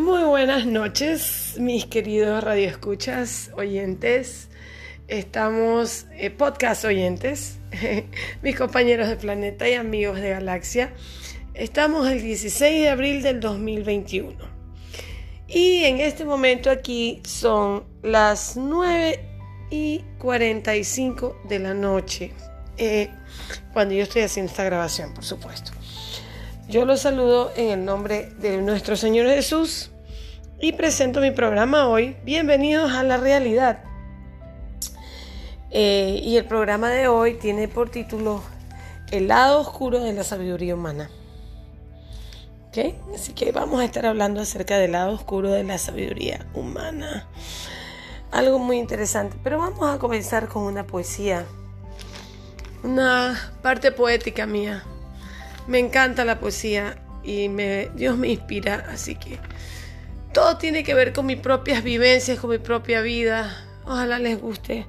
Muy buenas noches, mis queridos radioescuchas, oyentes. Estamos, eh, podcast oyentes, mis compañeros de planeta y amigos de galaxia. Estamos el 16 de abril del 2021. Y en este momento aquí son las 9 y 45 de la noche. Eh, cuando yo estoy haciendo esta grabación, por supuesto. Yo los saludo en el nombre de nuestro Señor Jesús y presento mi programa hoy. Bienvenidos a la realidad. Eh, y el programa de hoy tiene por título El lado oscuro de la sabiduría humana. ¿Okay? Así que vamos a estar hablando acerca del lado oscuro de la sabiduría humana. Algo muy interesante. Pero vamos a comenzar con una poesía una parte poética mía. Me encanta la poesía y Dios me inspira, así que todo tiene que ver con mis propias vivencias, con mi propia vida. Ojalá les guste.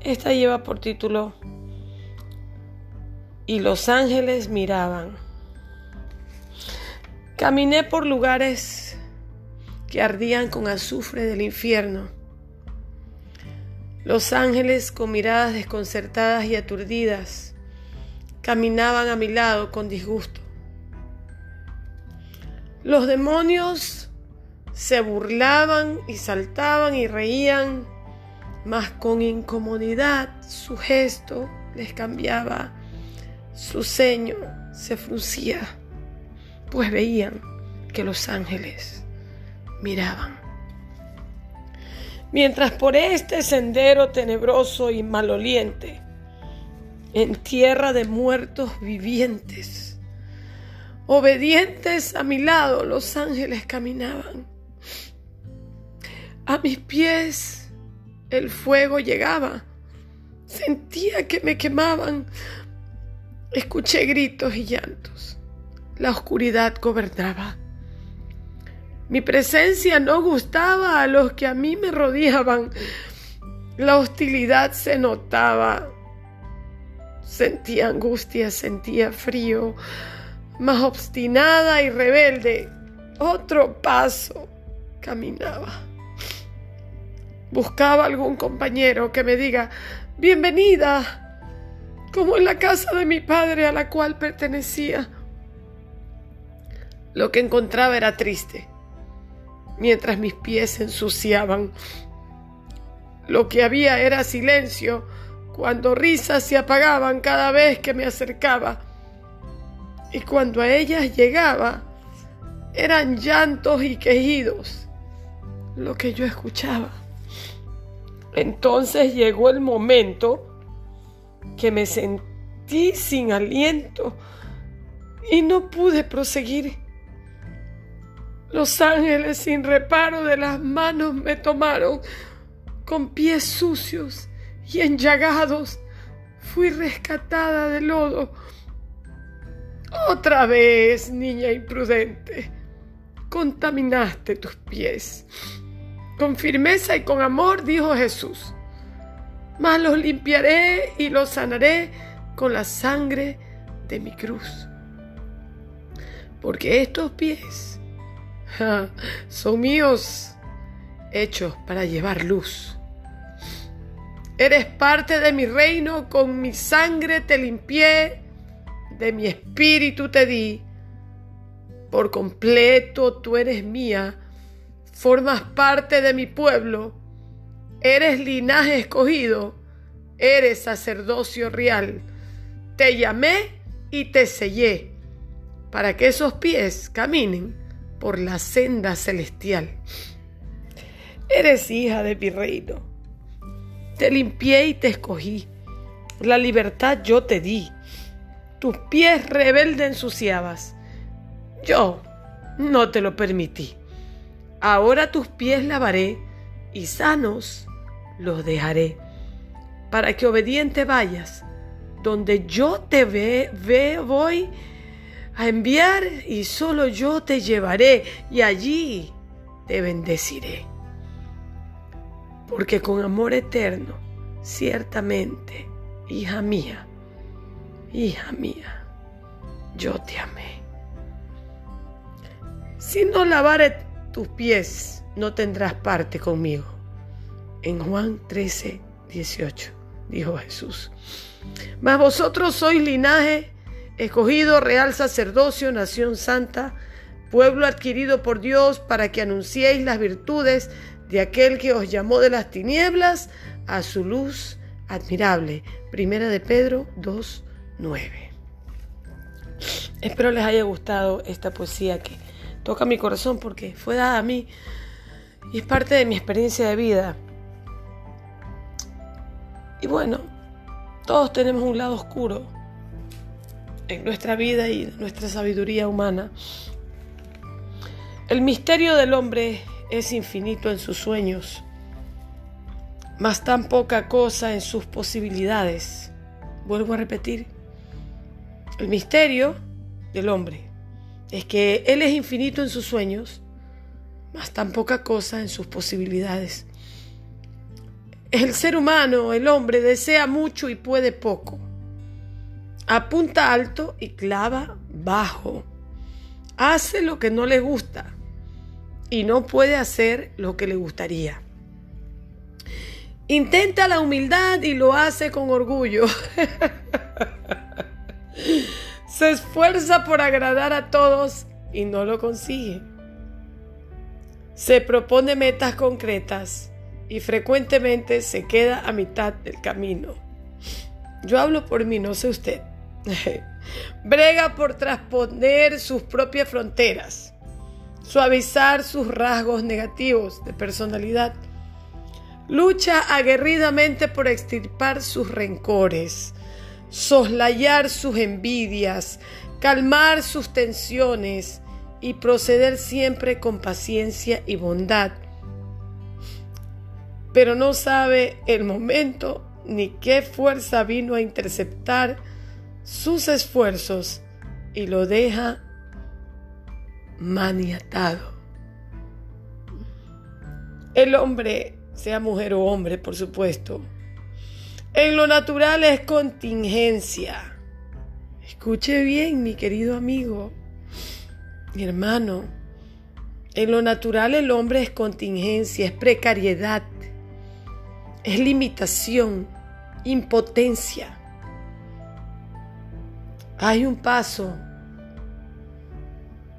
Esta lleva por título Y los ángeles miraban. Caminé por lugares que ardían con azufre del infierno los ángeles, con miradas desconcertadas y aturdidas, caminaban a mi lado con disgusto. Los demonios se burlaban y saltaban y reían, mas con incomodidad su gesto les cambiaba, su ceño se fruncía, pues veían que los ángeles miraban mientras por este sendero tenebroso y maloliente, en tierra de muertos vivientes, obedientes a mi lado, los ángeles caminaban. A mis pies el fuego llegaba, sentía que me quemaban, escuché gritos y llantos, la oscuridad gobernaba. Mi presencia no gustaba a los que a mí me rodeaban. La hostilidad se notaba. Sentía angustia, sentía frío, más obstinada y rebelde. Otro paso caminaba. Buscaba algún compañero que me diga, bienvenida, como en la casa de mi padre a la cual pertenecía. Lo que encontraba era triste mientras mis pies se ensuciaban. Lo que había era silencio cuando risas se apagaban cada vez que me acercaba. Y cuando a ellas llegaba, eran llantos y quejidos lo que yo escuchaba. Entonces llegó el momento que me sentí sin aliento y no pude proseguir. Los ángeles sin reparo de las manos me tomaron con pies sucios y enllagados. Fui rescatada del lodo. Otra vez, niña imprudente, contaminaste tus pies. Con firmeza y con amor dijo Jesús, mas los limpiaré y los sanaré con la sangre de mi cruz. Porque estos pies son míos, hechos para llevar luz. Eres parte de mi reino, con mi sangre te limpié, de mi espíritu te di. Por completo tú eres mía, formas parte de mi pueblo, eres linaje escogido, eres sacerdocio real. Te llamé y te sellé, para que esos pies caminen por la senda celestial. Eres hija de mi reino. Te limpié y te escogí. La libertad yo te di. Tus pies rebelde ensuciabas. Yo no te lo permití. Ahora tus pies lavaré y sanos los dejaré, para que obediente vayas donde yo te ve, ve voy a enviar y solo yo te llevaré y allí te bendeciré. Porque con amor eterno, ciertamente, hija mía, hija mía, yo te amé. Si no lavare tus pies, no tendrás parte conmigo. En Juan 13, 18, dijo Jesús. Mas vosotros sois linaje escogido, real sacerdocio, nación santa, pueblo adquirido por Dios para que anunciéis las virtudes de aquel que os llamó de las tinieblas a su luz admirable. Primera de Pedro 2, 9. Espero les haya gustado esta poesía que toca mi corazón porque fue dada a mí y es parte de mi experiencia de vida. Y bueno, todos tenemos un lado oscuro en nuestra vida y nuestra sabiduría humana. El misterio del hombre es infinito en sus sueños, mas tan poca cosa en sus posibilidades. Vuelvo a repetir, el misterio del hombre es que Él es infinito en sus sueños, mas tan poca cosa en sus posibilidades. El ser humano, el hombre, desea mucho y puede poco. Apunta alto y clava bajo. Hace lo que no le gusta y no puede hacer lo que le gustaría. Intenta la humildad y lo hace con orgullo. Se esfuerza por agradar a todos y no lo consigue. Se propone metas concretas y frecuentemente se queda a mitad del camino. Yo hablo por mí, no sé usted. Brega por transponer sus propias fronteras, suavizar sus rasgos negativos de personalidad. Lucha aguerridamente por extirpar sus rencores, soslayar sus envidias, calmar sus tensiones y proceder siempre con paciencia y bondad. Pero no sabe el momento ni qué fuerza vino a interceptar sus esfuerzos y lo deja maniatado. El hombre, sea mujer o hombre, por supuesto, en lo natural es contingencia. Escuche bien, mi querido amigo, mi hermano. En lo natural el hombre es contingencia, es precariedad, es limitación, impotencia. Hay un paso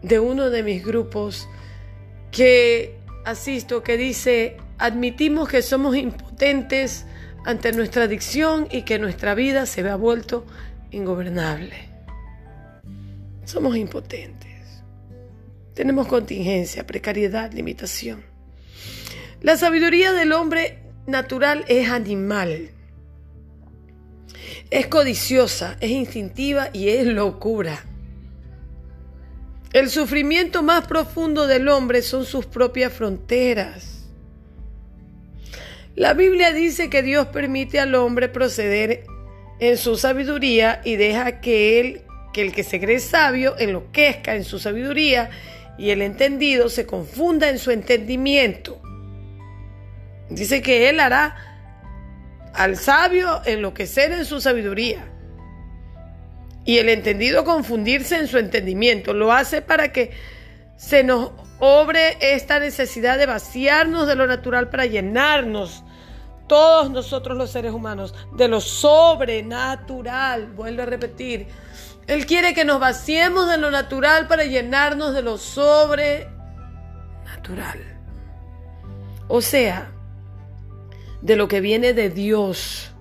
de uno de mis grupos que asisto que dice, admitimos que somos impotentes ante nuestra adicción y que nuestra vida se vea vuelto ingobernable. Somos impotentes. Tenemos contingencia, precariedad, limitación. La sabiduría del hombre natural es animal. Es codiciosa, es instintiva y es locura. El sufrimiento más profundo del hombre son sus propias fronteras. La Biblia dice que Dios permite al hombre proceder en su sabiduría y deja que él, que el que se cree sabio enloquezca en su sabiduría y el entendido se confunda en su entendimiento. Dice que él hará al sabio enloquecer en su sabiduría y el entendido confundirse en su entendimiento. Lo hace para que se nos obre esta necesidad de vaciarnos de lo natural para llenarnos, todos nosotros los seres humanos, de lo sobrenatural. Vuelvo a repetir. Él quiere que nos vaciemos de lo natural para llenarnos de lo sobrenatural. O sea, de lo que viene de Dios,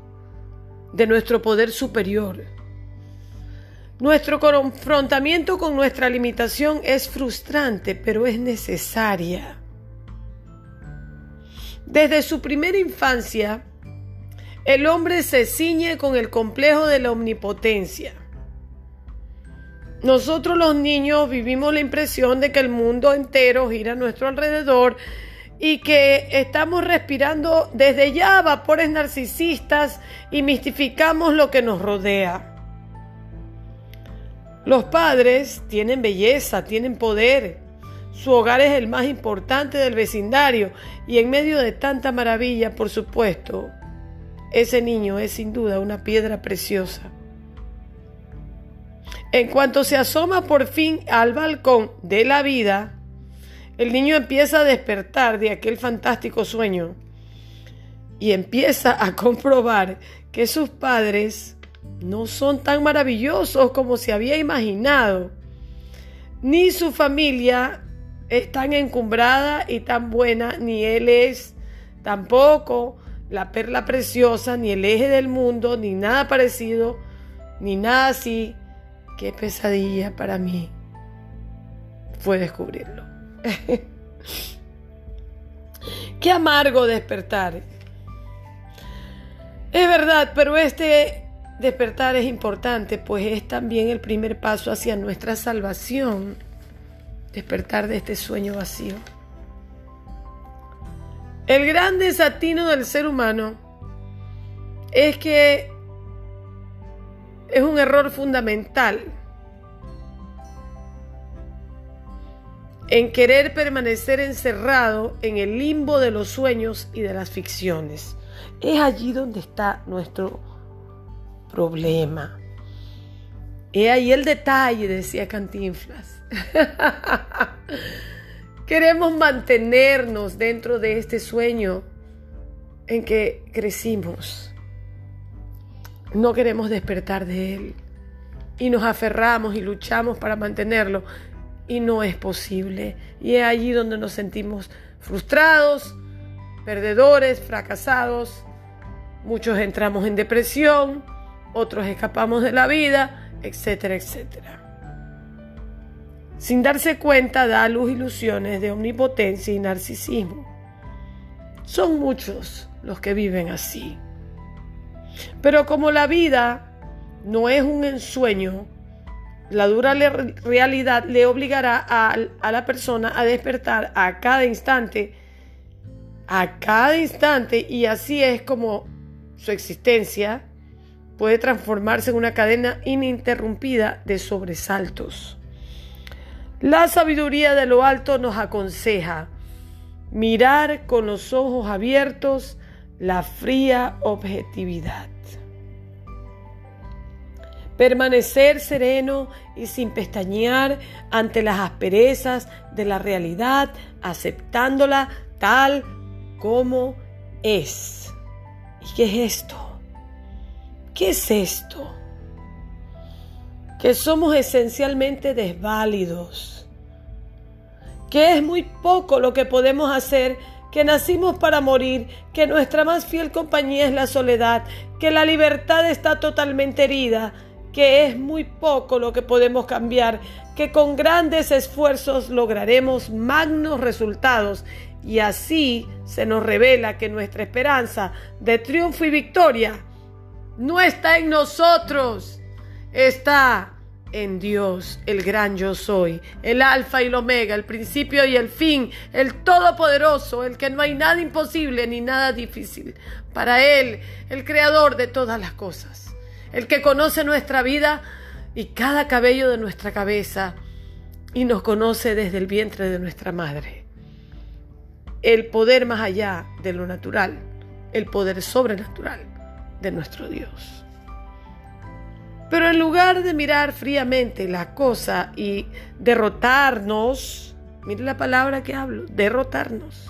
de nuestro poder superior. Nuestro confrontamiento con nuestra limitación es frustrante, pero es necesaria. Desde su primera infancia, el hombre se ciñe con el complejo de la omnipotencia. Nosotros los niños vivimos la impresión de que el mundo entero gira a nuestro alrededor y que estamos respirando desde ya vapores narcisistas y mistificamos lo que nos rodea. Los padres tienen belleza, tienen poder. Su hogar es el más importante del vecindario y en medio de tanta maravilla, por supuesto, ese niño es sin duda una piedra preciosa. En cuanto se asoma por fin al balcón de la vida, el niño empieza a despertar de aquel fantástico sueño y empieza a comprobar que sus padres no son tan maravillosos como se había imaginado, ni su familia es tan encumbrada y tan buena, ni él es tampoco la perla preciosa, ni el eje del mundo, ni nada parecido, ni nada así. Qué pesadilla para mí fue descubrirlo. Qué amargo despertar. Es verdad, pero este despertar es importante, pues es también el primer paso hacia nuestra salvación. Despertar de este sueño vacío. El gran desatino del ser humano es que es un error fundamental en querer permanecer encerrado en el limbo de los sueños y de las ficciones. Es allí donde está nuestro problema. He ahí el detalle, decía Cantinflas. Queremos mantenernos dentro de este sueño en que crecimos. No queremos despertar de él. Y nos aferramos y luchamos para mantenerlo. Y no es posible. Y es allí donde nos sentimos frustrados, perdedores, fracasados. Muchos entramos en depresión, otros escapamos de la vida, etcétera, etcétera sin darse cuenta da a luz ilusiones de omnipotencia y narcisismo. Son muchos los que viven así. Pero como la vida no es un ensueño, la dura realidad le obligará a, a, la persona a despertar a cada instante, a cada instante, y así es como su existencia puede transformarse en una cadena ininterrumpida de sobresaltos. La sabiduría de lo alto nos aconseja mirar con los ojos abiertos la fría objetividad. Permanecer sereno y sin pestañear ante las asperezas de la realidad, aceptándola tal como es. ¿Y qué es esto? ¿Qué es esto? que somos esencialmente desválidos, que es muy poco lo que podemos hacer, que nacimos para morir, que nuestra más fiel compañía es la soledad, que la libertad está totalmente herida, que es muy poco lo que podemos cambiar, que con grandes esfuerzos lograremos magnos resultados y así se nos revela que nuestra esperanza de triunfo y victoria no está en nosotros, está en Dios, el gran yo soy, el alfa y el omega, el principio y el fin, el todopoderoso, el que no hay nada imposible ni nada difícil. Para Él, el creador de todas las cosas, el que conoce nuestra vida y cada cabello de nuestra cabeza y nos conoce desde el vientre de nuestra madre. El poder más allá de lo natural, el poder sobrenatural de nuestro Dios. Pero en lugar de mirar fríamente la cosa y derrotarnos, mire la palabra que hablo, derrotarnos.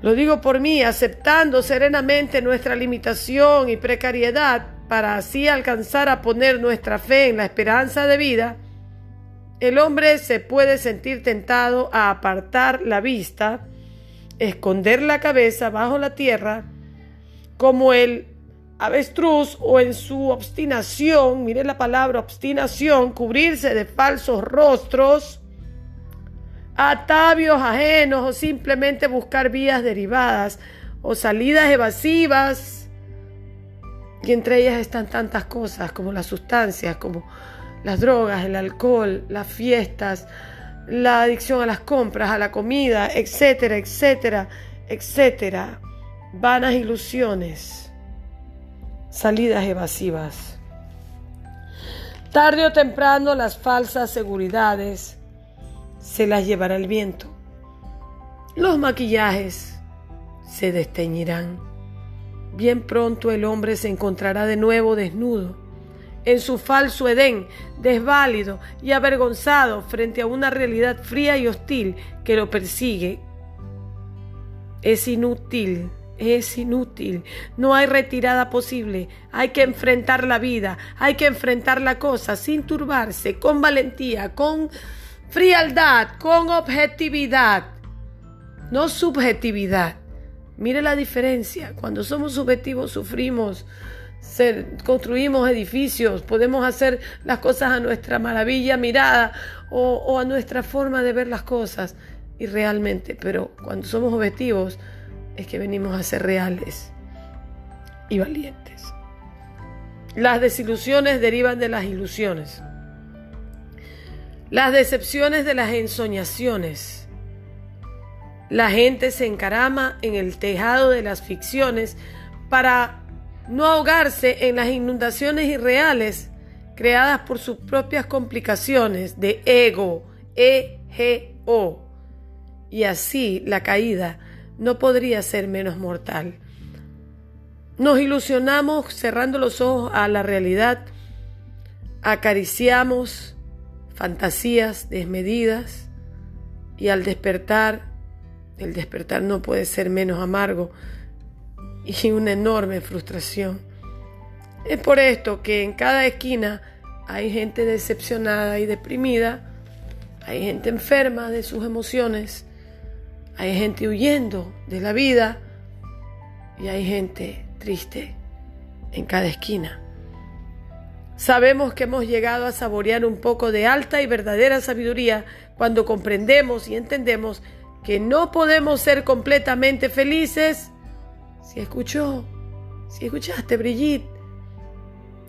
Lo digo por mí, aceptando serenamente nuestra limitación y precariedad para así alcanzar a poner nuestra fe en la esperanza de vida, el hombre se puede sentir tentado a apartar la vista, esconder la cabeza bajo la tierra, como el avestruz o en su obstinación, mire la palabra obstinación, cubrirse de falsos rostros, atavios ajenos o simplemente buscar vías derivadas o salidas evasivas. Y entre ellas están tantas cosas como las sustancias, como las drogas, el alcohol, las fiestas, la adicción a las compras, a la comida, etcétera, etcétera, etcétera. Vanas ilusiones salidas evasivas. Tarde o temprano las falsas seguridades se las llevará el viento. Los maquillajes se desteñirán. Bien pronto el hombre se encontrará de nuevo desnudo, en su falso Edén, desválido y avergonzado frente a una realidad fría y hostil que lo persigue. Es inútil, es inútil, no hay retirada posible, hay que enfrentar la vida, hay que enfrentar la cosa sin turbarse, con valentía, con frialdad, con objetividad, no subjetividad. Mire la diferencia, cuando somos subjetivos sufrimos, construimos edificios, podemos hacer las cosas a nuestra maravilla mirada o, o a nuestra forma de ver las cosas y realmente, pero cuando somos objetivos es que venimos a ser reales y valientes. Las desilusiones derivan de las ilusiones. Las decepciones de las ensoñaciones. La gente se encarama en el tejado de las ficciones para no ahogarse en las inundaciones irreales creadas por sus propias complicaciones de ego, E-G-O. Y así la caída no podría ser menos mortal. Nos ilusionamos cerrando los ojos a la realidad, acariciamos fantasías desmedidas y al despertar, el despertar no puede ser menos amargo y una enorme frustración. Es por esto que en cada esquina hay gente decepcionada y deprimida, hay gente enferma de sus emociones, hay gente huyendo de la vida y hay gente triste en cada esquina. Sabemos que hemos llegado a saborear un poco de alta y verdadera sabiduría cuando comprendemos y entendemos que no podemos ser completamente felices. Si escuchó, si escuchaste, Brigitte,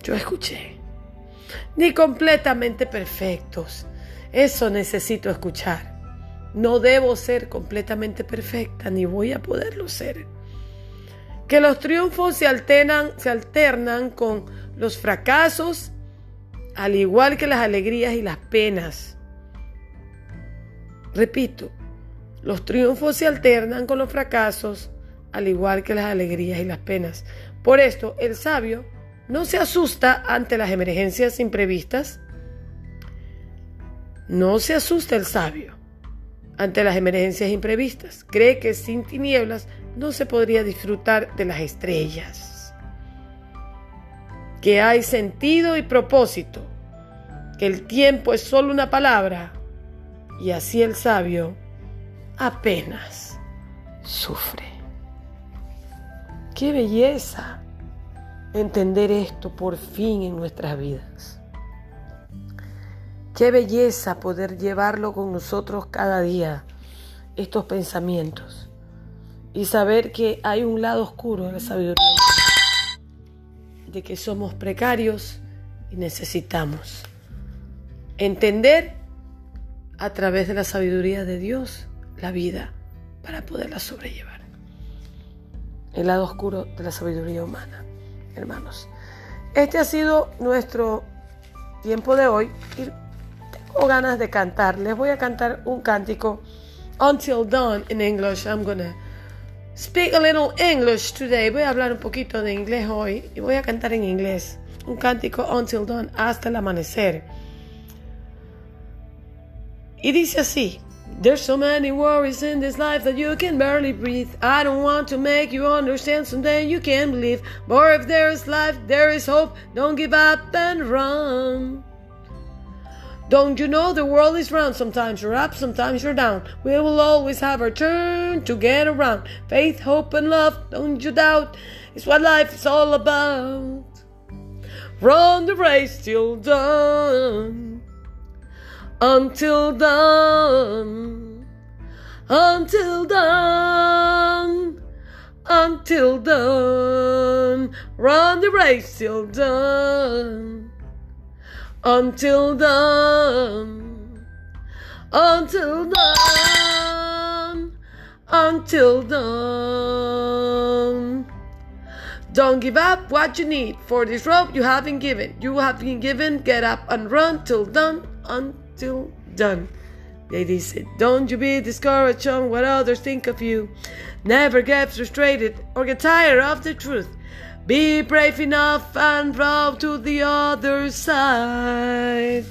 yo escuché. Ni completamente perfectos. Eso necesito escuchar. No debo ser completamente perfecta, ni voy a poderlo ser. Que los triunfos se alternan, se alternan con los fracasos, al igual que las alegrías y las penas. Repito, los triunfos se alternan con los fracasos, al igual que las alegrías y las penas. Por esto, el sabio no se asusta ante las emergencias imprevistas. No se asusta el sabio ante las emergencias imprevistas. Cree que sin tinieblas no se podría disfrutar de las estrellas. Que hay sentido y propósito. Que el tiempo es solo una palabra. Y así el sabio apenas sufre. Qué belleza entender esto por fin en nuestras vidas. Qué belleza poder llevarlo con nosotros cada día, estos pensamientos, y saber que hay un lado oscuro de la sabiduría, de que somos precarios y necesitamos entender a través de la sabiduría de Dios la vida para poderla sobrellevar. El lado oscuro de la sabiduría humana, hermanos. Este ha sido nuestro tiempo de hoy o ganas de cantar. Les voy a cantar un cántico. Until Dawn in English. I'm gonna speak a little English today. Voy a hablar un poquito de inglés hoy y voy a cantar en inglés. Un cántico Until Dawn hasta el amanecer. Y dice así. There's so many worries in this life that you can barely breathe. I don't want to make you understand something you can't believe. But if there is life, there is hope. Don't give up and run. Don't you know the world is round? Sometimes you're up, sometimes you're down. We will always have our turn to get around. Faith, hope, and love, don't you doubt, is what life is all about. Run the race till dawn, until dawn, until dawn, until dawn. Run the race till dawn until dawn, until dawn, until dawn. Don't give up what you need, for this rope you haven't given. You have been given, get up and run till done, until done. Lady said, Don't you be discouraged on what others think of you. Never get frustrated or get tired of the truth. Be brave enough and row to the other side.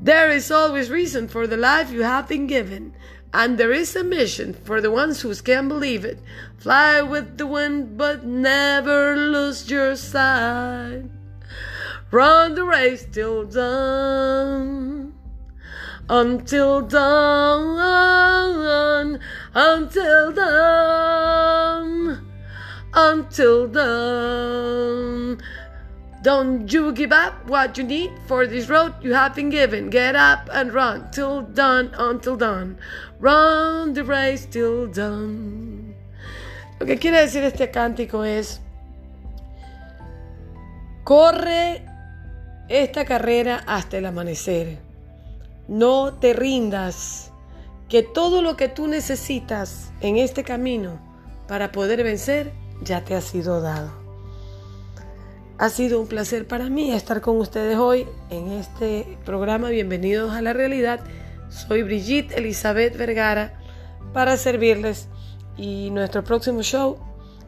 There is always reason for the life you have been given, and there is a mission for the ones who can believe it. Fly with the wind, but never lose your sight. Run the race till dawn. Until dawn, until dawn, until dawn. Don't you give up what you need for this road you have been given. Get up and run till dawn, until dawn. Run the race till dawn. Lo que quiere decir este cántico es, corre esta carrera hasta el amanecer. No te rindas, que todo lo que tú necesitas en este camino para poder vencer ya te ha sido dado. Ha sido un placer para mí estar con ustedes hoy en este programa Bienvenidos a la Realidad. Soy Brigitte Elizabeth Vergara para servirles y nuestro próximo show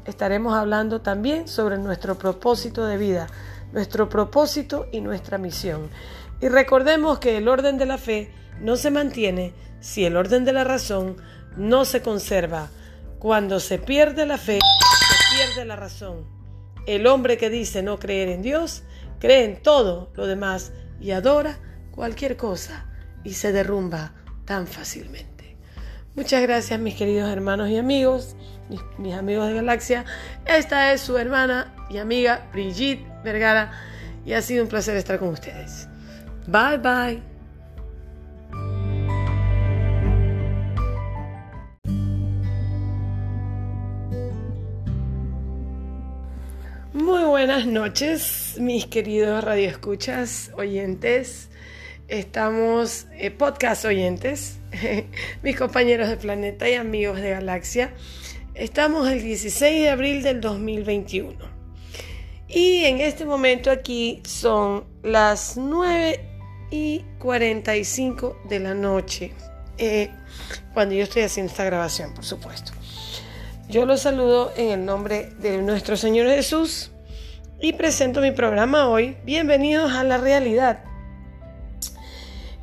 estaremos hablando también sobre nuestro propósito de vida, nuestro propósito y nuestra misión. Y recordemos que el orden de la fe no se mantiene si el orden de la razón no se conserva. Cuando se pierde la fe, pierde la razón. El hombre que dice no creer en Dios, cree en todo lo demás y adora cualquier cosa y se derrumba tan fácilmente. Muchas gracias mis queridos hermanos y amigos, mis, amigos de Galaxia. Esta es su hermana y amiga Brigitte Vergara y ha sido un placer estar con ustedes. Bye bye. Buenas noches, mis queridos radioescuchas, oyentes. Estamos, eh, podcast oyentes, mis compañeros de planeta y amigos de galaxia. Estamos el 16 de abril del 2021. Y en este momento aquí son las 9 y 45 de la noche, eh, cuando yo estoy haciendo esta grabación, por supuesto. Yo los saludo en el nombre de nuestro Señor Jesús y presento mi programa hoy. Bienvenidos a la realidad.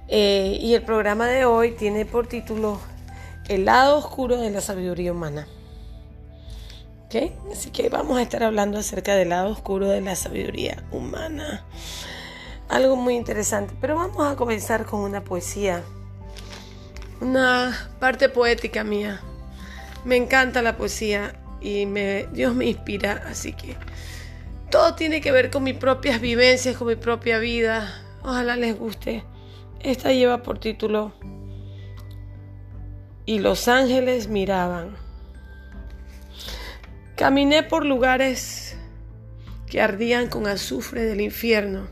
Eh, y el programa de hoy tiene por título El lado oscuro de la sabiduría humana. ¿Okay? Así que vamos a estar hablando acerca del lado oscuro de la sabiduría humana. Algo muy interesante. Pero vamos a comenzar con una poesía. Una parte poética mía. Me encanta la poesía y Dios me inspira, así que todo tiene que ver con mis propias vivencias, con mi propia vida. Ojalá les guste. Esta lleva por título Y los ángeles miraban. Caminé por lugares que ardían con azufre del infierno.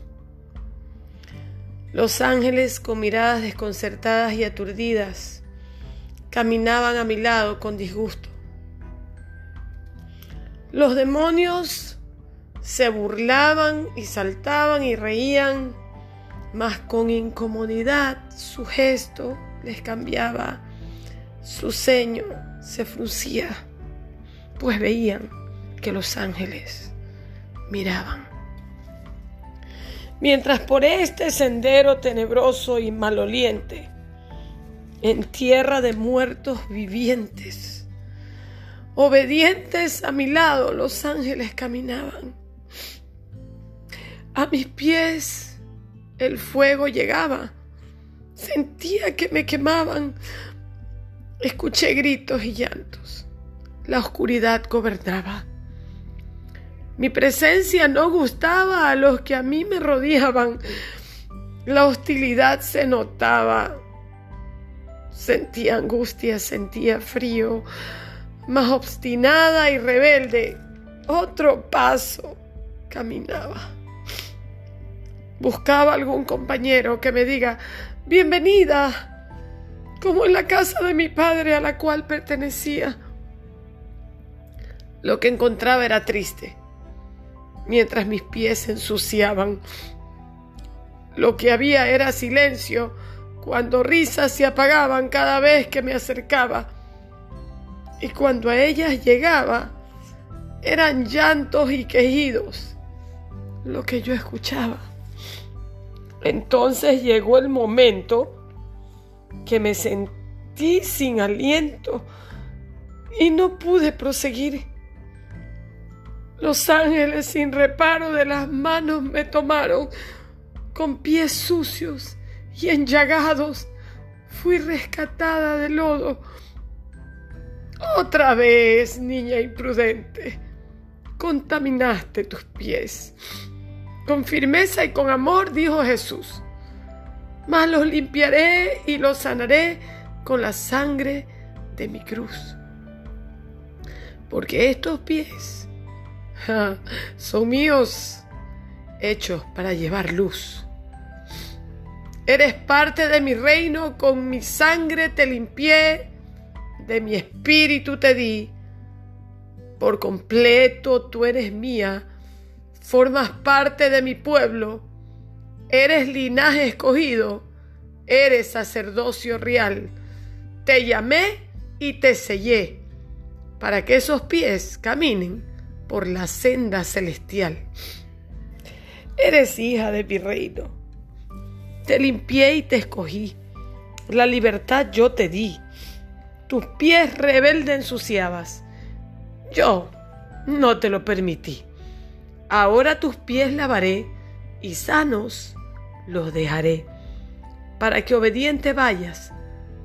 Los ángeles con miradas desconcertadas y aturdidas caminaban a mi lado con disgusto. Los demonios se burlaban y saltaban y reían, mas con incomodidad su gesto les cambiaba, su ceño se fruncía, pues veían que los ángeles miraban. Mientras por este sendero tenebroso y maloliente, en tierra de muertos vivientes. Obedientes a mi lado los ángeles caminaban. A mis pies el fuego llegaba. Sentía que me quemaban. Escuché gritos y llantos. La oscuridad gobernaba. Mi presencia no gustaba a los que a mí me rodeaban. La hostilidad se notaba Sentía angustia, sentía frío, más obstinada y rebelde. Otro paso caminaba. Buscaba algún compañero que me diga, bienvenida, como en la casa de mi padre a la cual pertenecía. Lo que encontraba era triste, mientras mis pies se ensuciaban. Lo que había era silencio, cuando risas se apagaban cada vez que me acercaba y cuando a ellas llegaba, eran llantos y quejidos lo que yo escuchaba. Entonces llegó el momento que me sentí sin aliento y no pude proseguir. Los ángeles sin reparo de las manos me tomaron con pies sucios y enllagados. Fui rescatada del lodo. Otra vez, niña imprudente, contaminaste tus pies. Con firmeza y con amor dijo Jesús, mas los limpiaré y los sanaré con la sangre de mi cruz. Porque estos pies son míos, hechos para llevar luz. Eres parte de mi reino, con mi sangre te limpié, de mi espíritu te di. Por completo tú eres mía formas parte de mi pueblo, eres linaje escogido, eres sacerdocio real. Te llamé y te sellé para que esos pies caminen por la senda celestial. Eres hija de mi reino. Te limpié y te escogí. La libertad yo te di. Tus pies rebelde ensuciabas. Yo no te lo permití. Ahora tus pies lavaré y sanos los dejaré, para que obediente vayas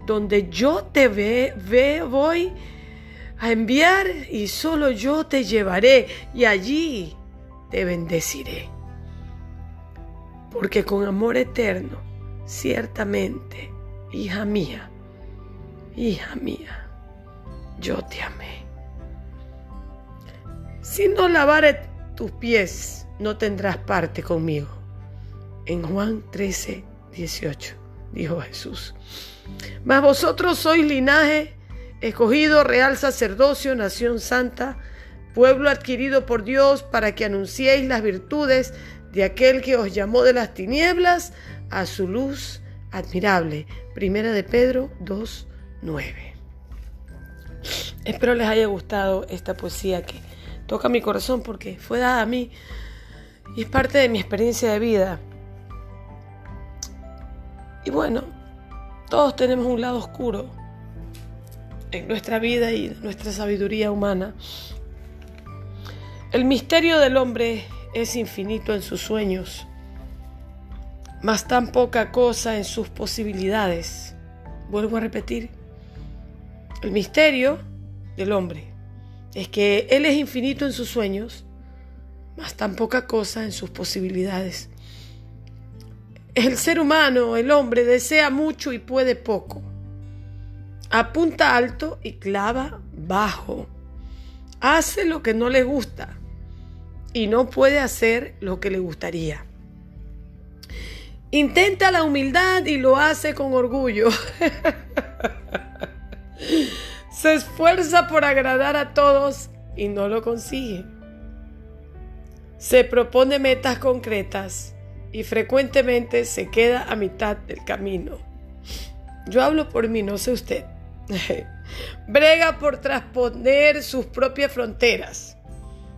donde yo te ve, ve, voy a enviar y solo yo te llevaré y allí te bendeciré. Porque con amor eterno, ciertamente, hija mía, hija mía, yo te amé. Si no lavare tus pies no tendrás parte conmigo. En Juan 13, 18, dijo Jesús. Mas vosotros sois linaje, escogido, real sacerdocio, nación santa, pueblo adquirido por Dios para que anunciéis las virtudes de aquel que os llamó de las tinieblas a su luz admirable. Primera de Pedro 2, 9. Espero les haya gustado esta poesía que toca mi corazón porque fue dada a mí y es parte de mi experiencia de vida. Y bueno, todos tenemos un lado oscuro en nuestra vida y nuestra sabiduría humana. El misterio del hombre es infinito en sus sueños, mas tan poca cosa en sus posibilidades. Vuelvo a repetir, el misterio del hombre es que Él es infinito en sus sueños, mas tan poca cosa en sus posibilidades. El ser humano, el hombre, desea mucho y puede poco. Apunta alto y clava bajo. Hace lo que no le gusta y no puede hacer lo que le gustaría. Intenta la humildad y lo hace con orgullo. Se esfuerza por agradar a todos y no lo consigue. Se propone metas concretas y frecuentemente se queda a mitad del camino. Yo hablo por mí, no sé usted. Brega por transponer sus propias fronteras,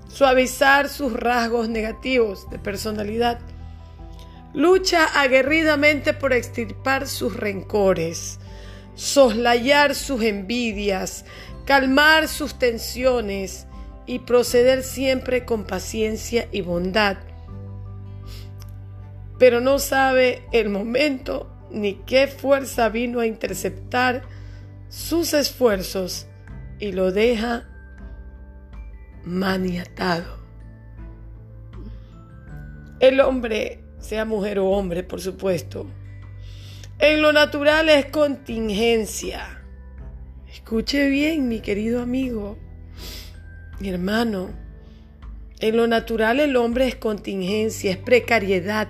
suavizar sus rasgos negativos de personalidad. Lucha aguerridamente por extirpar sus rencores, soslayar sus envidias, calmar sus tensiones y proceder siempre con paciencia y bondad. Pero no sabe el momento ni qué fuerza vino a interceptar sus esfuerzos y lo deja maniatado. El hombre, sea mujer o hombre, por supuesto, en lo natural es contingencia. Escuche bien, mi querido amigo, mi hermano. En lo natural el hombre es contingencia, es precariedad,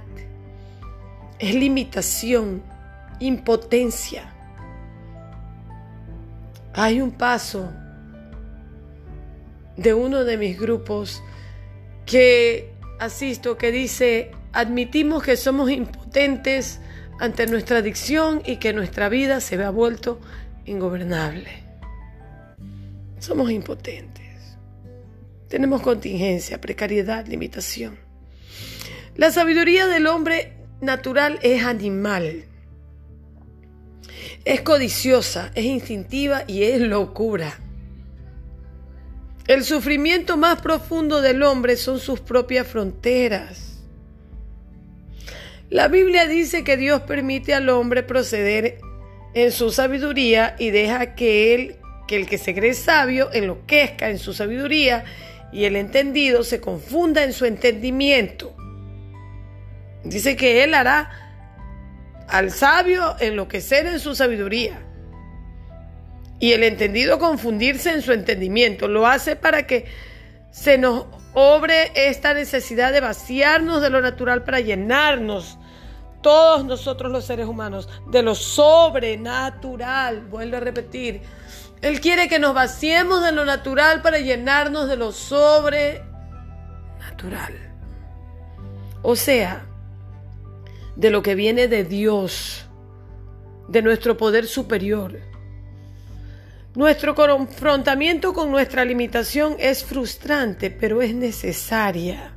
es limitación, impotencia. Hay un paso de uno de mis grupos que asisto que dice, admitimos que somos impotentes ante nuestra adicción y que nuestra vida se vea vuelto ingobernable. Somos impotentes. tenemos contingencia, precariedad, limitación. La sabiduría del hombre natural es animal. Es codiciosa, es instintiva y es locura. El sufrimiento más profundo del hombre son sus propias fronteras. La Biblia dice que Dios permite al hombre proceder en su sabiduría y deja que él, que el que se cree sabio, enloquezca en su sabiduría y el entendido se confunda en su entendimiento. Dice que Él hará al sabio enloquecer en su sabiduría y el entendido confundirse en su entendimiento. Lo hace para que se nos obre esta necesidad de vaciarnos de lo natural para llenarnos, todos nosotros los seres humanos, de lo sobrenatural. Vuelvo a repetir, él quiere que nos vaciemos de lo natural para llenarnos de lo sobrenatural. O sea, de lo que viene de Dios, de nuestro poder superior. Nuestro confrontamiento con nuestra limitación es frustrante, pero es necesaria.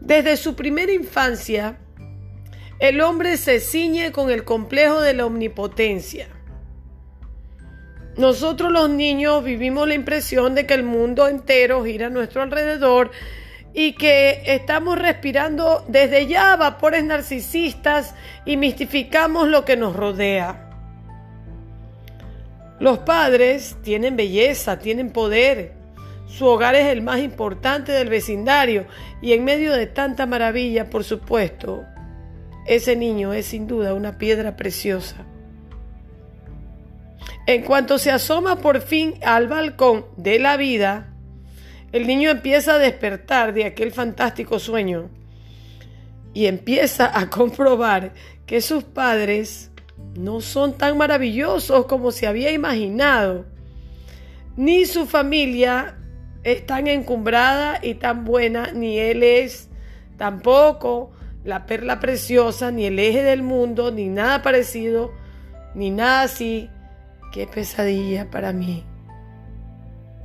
Desde su primera infancia, el hombre se ciñe con el complejo de la omnipotencia nosotros los niños vivimos la impresión de que el mundo entero gira a nuestro alrededor y que estamos respirando desde ya vapores narcisistas y mistificamos lo que nos rodea. Los padres tienen belleza, tienen poder. Su hogar es el más importante del vecindario y en medio de tanta maravilla, por supuesto, ese niño es sin duda una piedra preciosa. En cuanto se asoma por fin al balcón de la vida, el niño empieza a despertar de aquel fantástico sueño y empieza a comprobar que sus padres no son tan maravillosos como se había imaginado, ni su familia es tan encumbrada y tan buena, ni él es tampoco la perla preciosa, ni el eje del mundo, ni nada parecido, ni nada así Qué pesadilla para mí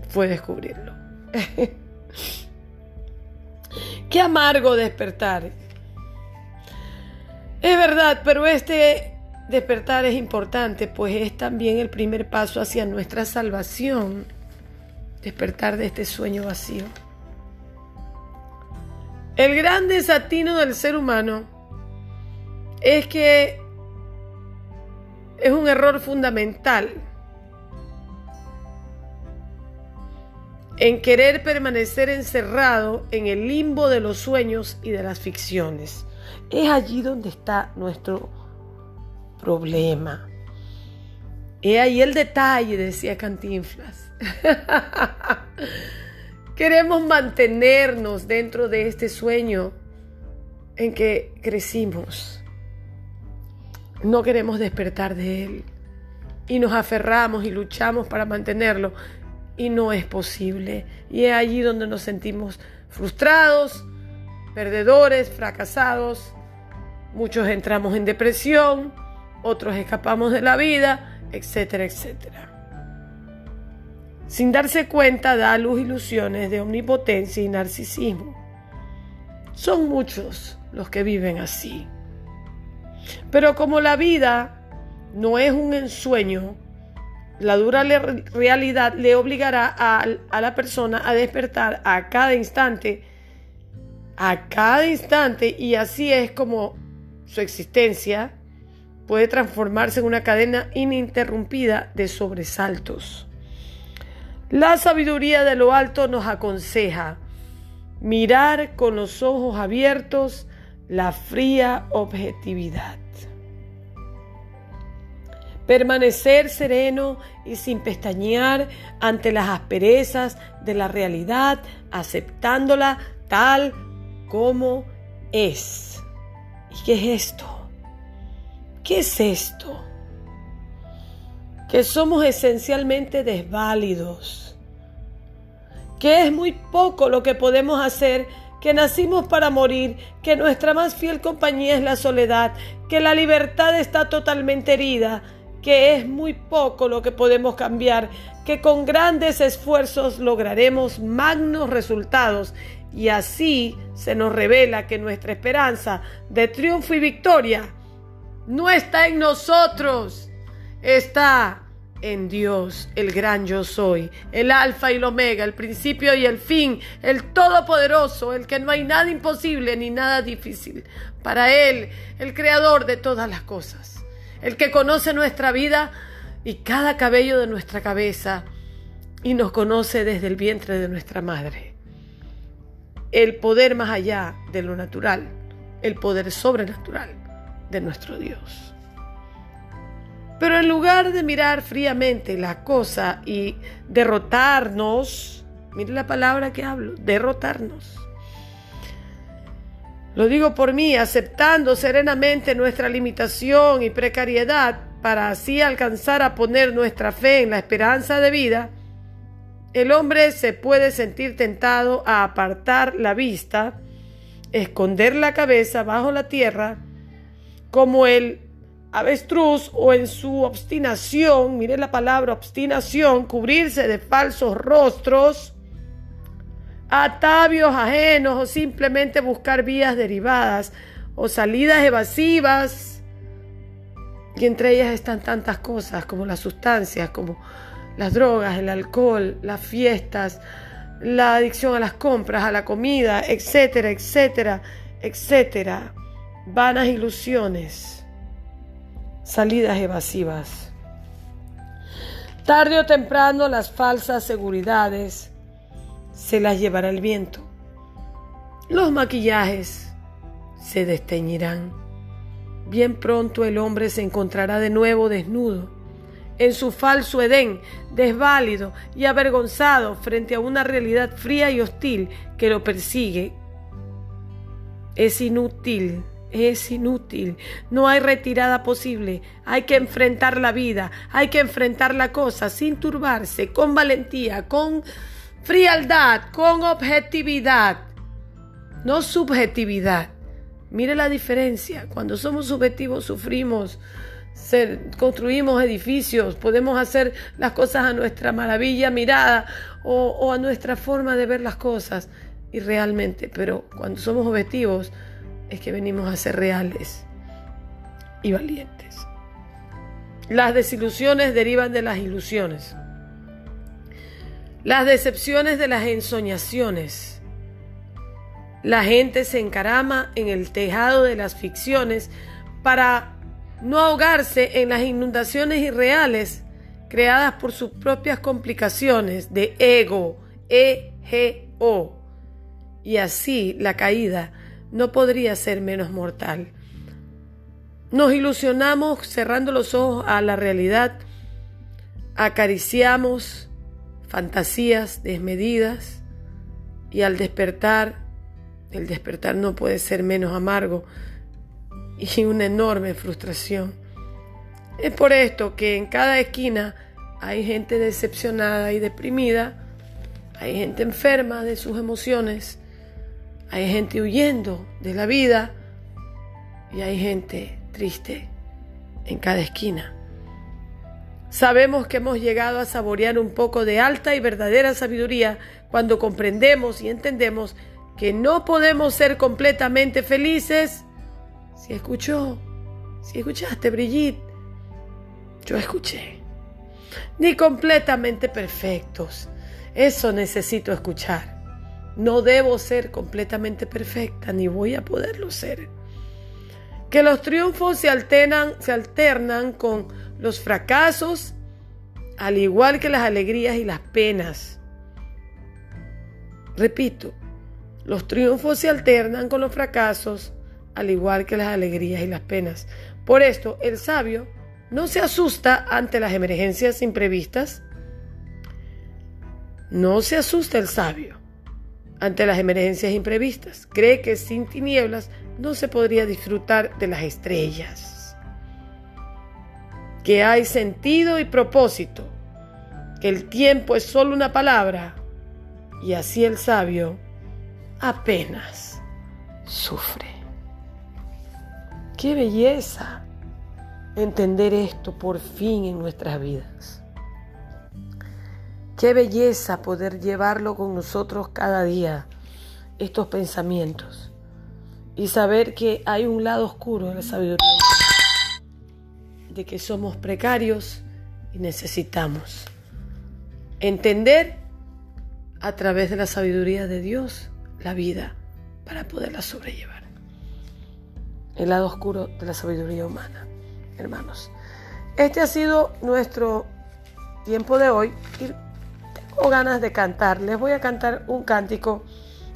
fue descubrirlo. Qué amargo despertar. Es verdad, pero este despertar es importante, pues es también el primer paso hacia nuestra salvación. Despertar de este sueño vacío. El gran desatino del ser humano es que es un error fundamental en querer permanecer encerrado en el limbo de los sueños y de las ficciones. Es allí donde está nuestro problema. He ahí el detalle, decía Cantinflas. Queremos mantenernos dentro de este sueño en que crecimos no queremos despertar de él. Y nos aferramos y luchamos para mantenerlo. Y no es posible. Y es allí donde nos sentimos frustrados, perdedores, fracasados. Muchos entramos en depresión, otros escapamos de la vida, etcétera, etcétera. Sin darse cuenta da luz ilusiones de omnipotencia y narcisismo. Son muchos los que viven así. Pero como la vida no es un ensueño, la dura realidad le obligará a, la persona a despertar a cada instante, a cada instante, y así es como su existencia puede transformarse en una cadena ininterrumpida de sobresaltos. La sabiduría de lo alto nos aconseja mirar con los ojos abiertos la fría objetividad. Permanecer sereno y sin pestañear ante las asperezas de la realidad, aceptándola tal como es. ¿Y qué es esto? ¿Qué es esto? Que somos esencialmente desválidos, que es muy poco lo que podemos hacer que nacimos para morir, que nuestra más fiel compañía es la soledad, que la libertad está totalmente herida, que es muy poco lo que podemos cambiar, que con grandes esfuerzos lograremos magnos resultados. Y así se nos revela que nuestra esperanza de triunfo y victoria no está en nosotros, está en Dios, el gran yo soy, el alfa y el omega, el principio y el fin, el todopoderoso, el que no hay nada imposible ni nada difícil. Para Él, el creador de todas las cosas, el que conoce nuestra vida y cada cabello de nuestra cabeza y nos conoce desde el vientre de nuestra madre. El poder más allá de lo natural, el poder sobrenatural de nuestro Dios. Pero en lugar de mirar fríamente la cosa y derrotarnos, mire la palabra que hablo, derrotarnos. Lo digo por mí, aceptando serenamente nuestra limitación y precariedad para así alcanzar a poner nuestra fe en la esperanza de vida, el hombre se puede sentir tentado a apartar la vista, esconder la cabeza bajo la tierra, como el avestruz o en su obstinación, mire la palabra obstinación, cubrirse de falsos rostros, atavios ajenos o simplemente buscar vías derivadas o salidas evasivas. Y entre ellas están tantas cosas como las sustancias, como las drogas, el alcohol, las fiestas, la adicción a las compras, a la comida, etcétera, etcétera, etcétera. Vanas ilusiones salidas evasivas. Tarde o temprano las falsas seguridades se las llevará el viento. Los maquillajes se desteñirán. Bien pronto el hombre se encontrará de nuevo desnudo, en su falso Edén, desválido y avergonzado frente a una realidad fría y hostil que lo persigue. Es inútil es inútil. No hay retirada posible. Hay que enfrentar la vida, hay que enfrentar la cosa sin turbarse, con valentía, con frialdad, con objetividad, no subjetividad. Mire la diferencia. Cuando somos subjetivos sufrimos. construimos edificios, podemos hacer las cosas a nuestra maravilla mirada o, o a nuestra forma de ver las cosas y realmente, pero cuando somos objetivos, que venimos a ser reales y valientes. Las desilusiones derivan de las ilusiones. Las decepciones de las ensoñaciones. La gente se encarama en el tejado de las ficciones para no ahogarse en las inundaciones irreales creadas por sus propias complicaciones de ego, E-G-O. Y así la caída no podría ser menos mortal. Nos ilusionamos cerrando los ojos a la realidad, acariciamos fantasías desmedidas y al despertar, el despertar no puede ser menos amargo y una enorme frustración. Es por esto que en cada esquina hay gente decepcionada y deprimida, hay gente enferma de sus emociones, hay gente huyendo de la vida y hay gente triste en cada esquina. Sabemos que hemos llegado a saborear un poco de alta y verdadera sabiduría cuando comprendemos y entendemos que no podemos ser completamente felices. Si escuchó, si escuchaste, Brigitte, yo escuché. Ni completamente perfectos. Eso necesito escuchar. No debo ser completamente perfecta, ni voy a poderlo ser. Que los triunfos se alternan, se alternan con los fracasos, al igual que las alegrías y las penas. Repito, los triunfos se alternan con los fracasos, al igual que las alegrías y las penas. Por esto, el sabio no se asusta ante las emergencias imprevistas. No se asusta el sabio ante las emergencias imprevistas. Cree que sin tinieblas no se podría disfrutar de las estrellas. Que hay sentido y propósito. Que el tiempo es solo una palabra. Y así el sabio apenas sufre. ¡Qué belleza! entender esto por fin en nuestras vidas. Qué belleza poder llevarlo con nosotros cada día, estos pensamientos, y saber que hay un lado oscuro de la sabiduría, de que somos precarios y necesitamos entender a través de la sabiduría de Dios la vida para poderla sobrellevar. El lado oscuro de la sabiduría humana, hermanos. Este ha sido nuestro tiempo de hoy tengo ganas de cantar. Les voy a cantar un cántico.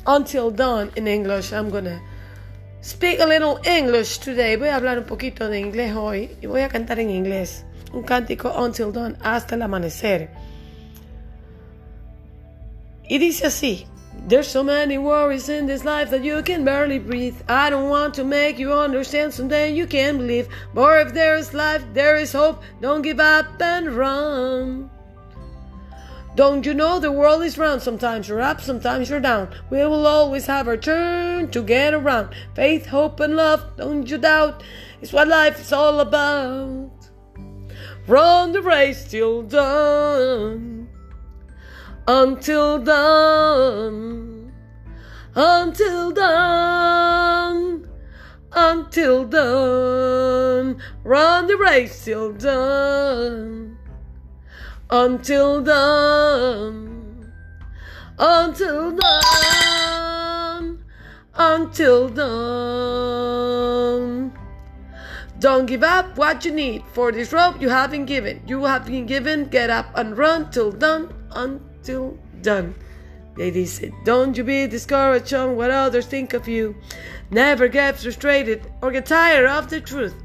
Until Dawn in English. I'm gonna speak a little English today. Voy a hablar un poquito de inglés hoy y voy a cantar en inglés. Un cántico Until Dawn hasta el amanecer. Y dice así. There's so many worries in this life that you can barely breathe. I don't want to make you understand someday you can believe. But if there is life, there is hope. Don't give up and run. Don't you know the world is round? Sometimes you're up, sometimes you're down. We will always have our turn to get around. Faith, hope, and love, don't you doubt, is what life is all about. Run the race till dawn, until dawn, until dawn, until dawn. Run the race till dawn, until dawn, until dawn, until dawn. Don't give up what you need, for this rope you have been given. You have been given, get up and run till dawn, until done. Lady said, Don't you be discouraged on what others think of you. Never get frustrated or get tired of the truth.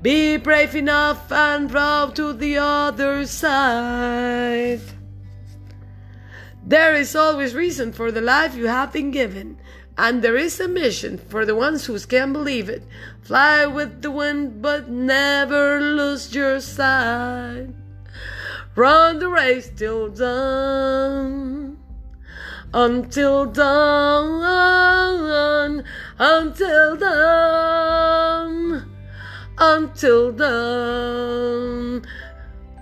Be brave enough and proud to the other side. There is always reason for the life you have been given, and there is a mission for the ones who can believe it. Fly with the wind, but never lose your sight. Run the race till dawn. Until dawn. Until dawn. Until dawn.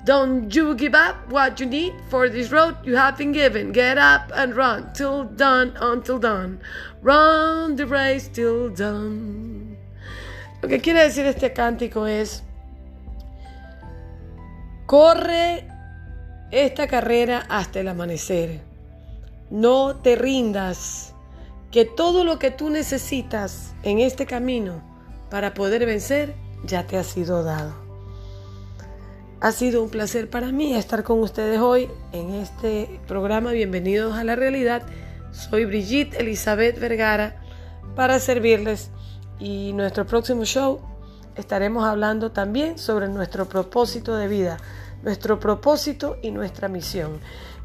Don't you give up what you need for this road you have been given. Get up and run till dawn, until dawn. Run the race till dawn. Lo que quiere decir este cántico es, corre esta carrera hasta el amanecer. No te rindas, que todo lo que tú necesitas en este camino para poder vencer ya te ha sido dado. Ha sido un placer para mí estar con ustedes hoy en este programa Bienvenidos a la Realidad. Soy Brigitte Elizabeth Vergara para servirles y nuestro próximo show estaremos hablando también sobre nuestro propósito de vida nuestro propósito y nuestra misión.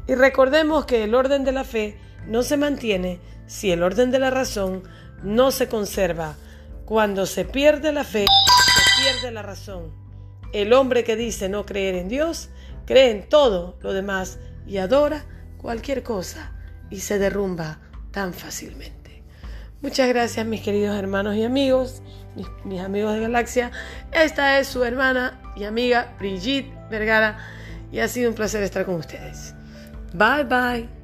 Y recordemos que el orden de la fe no se mantiene si el orden de la razón no se conserva. Cuando se pierde la fe, pierde la razón. El hombre que dice no creer en Dios, cree en todo lo demás y adora cualquier cosa y se derrumba tan fácilmente. Muchas gracias mis queridos hermanos y amigos, mis, mis amigos de Galaxia. Esta es su hermana y amiga Brigitte Vergara y ha sido un placer estar con ustedes. Bye bye.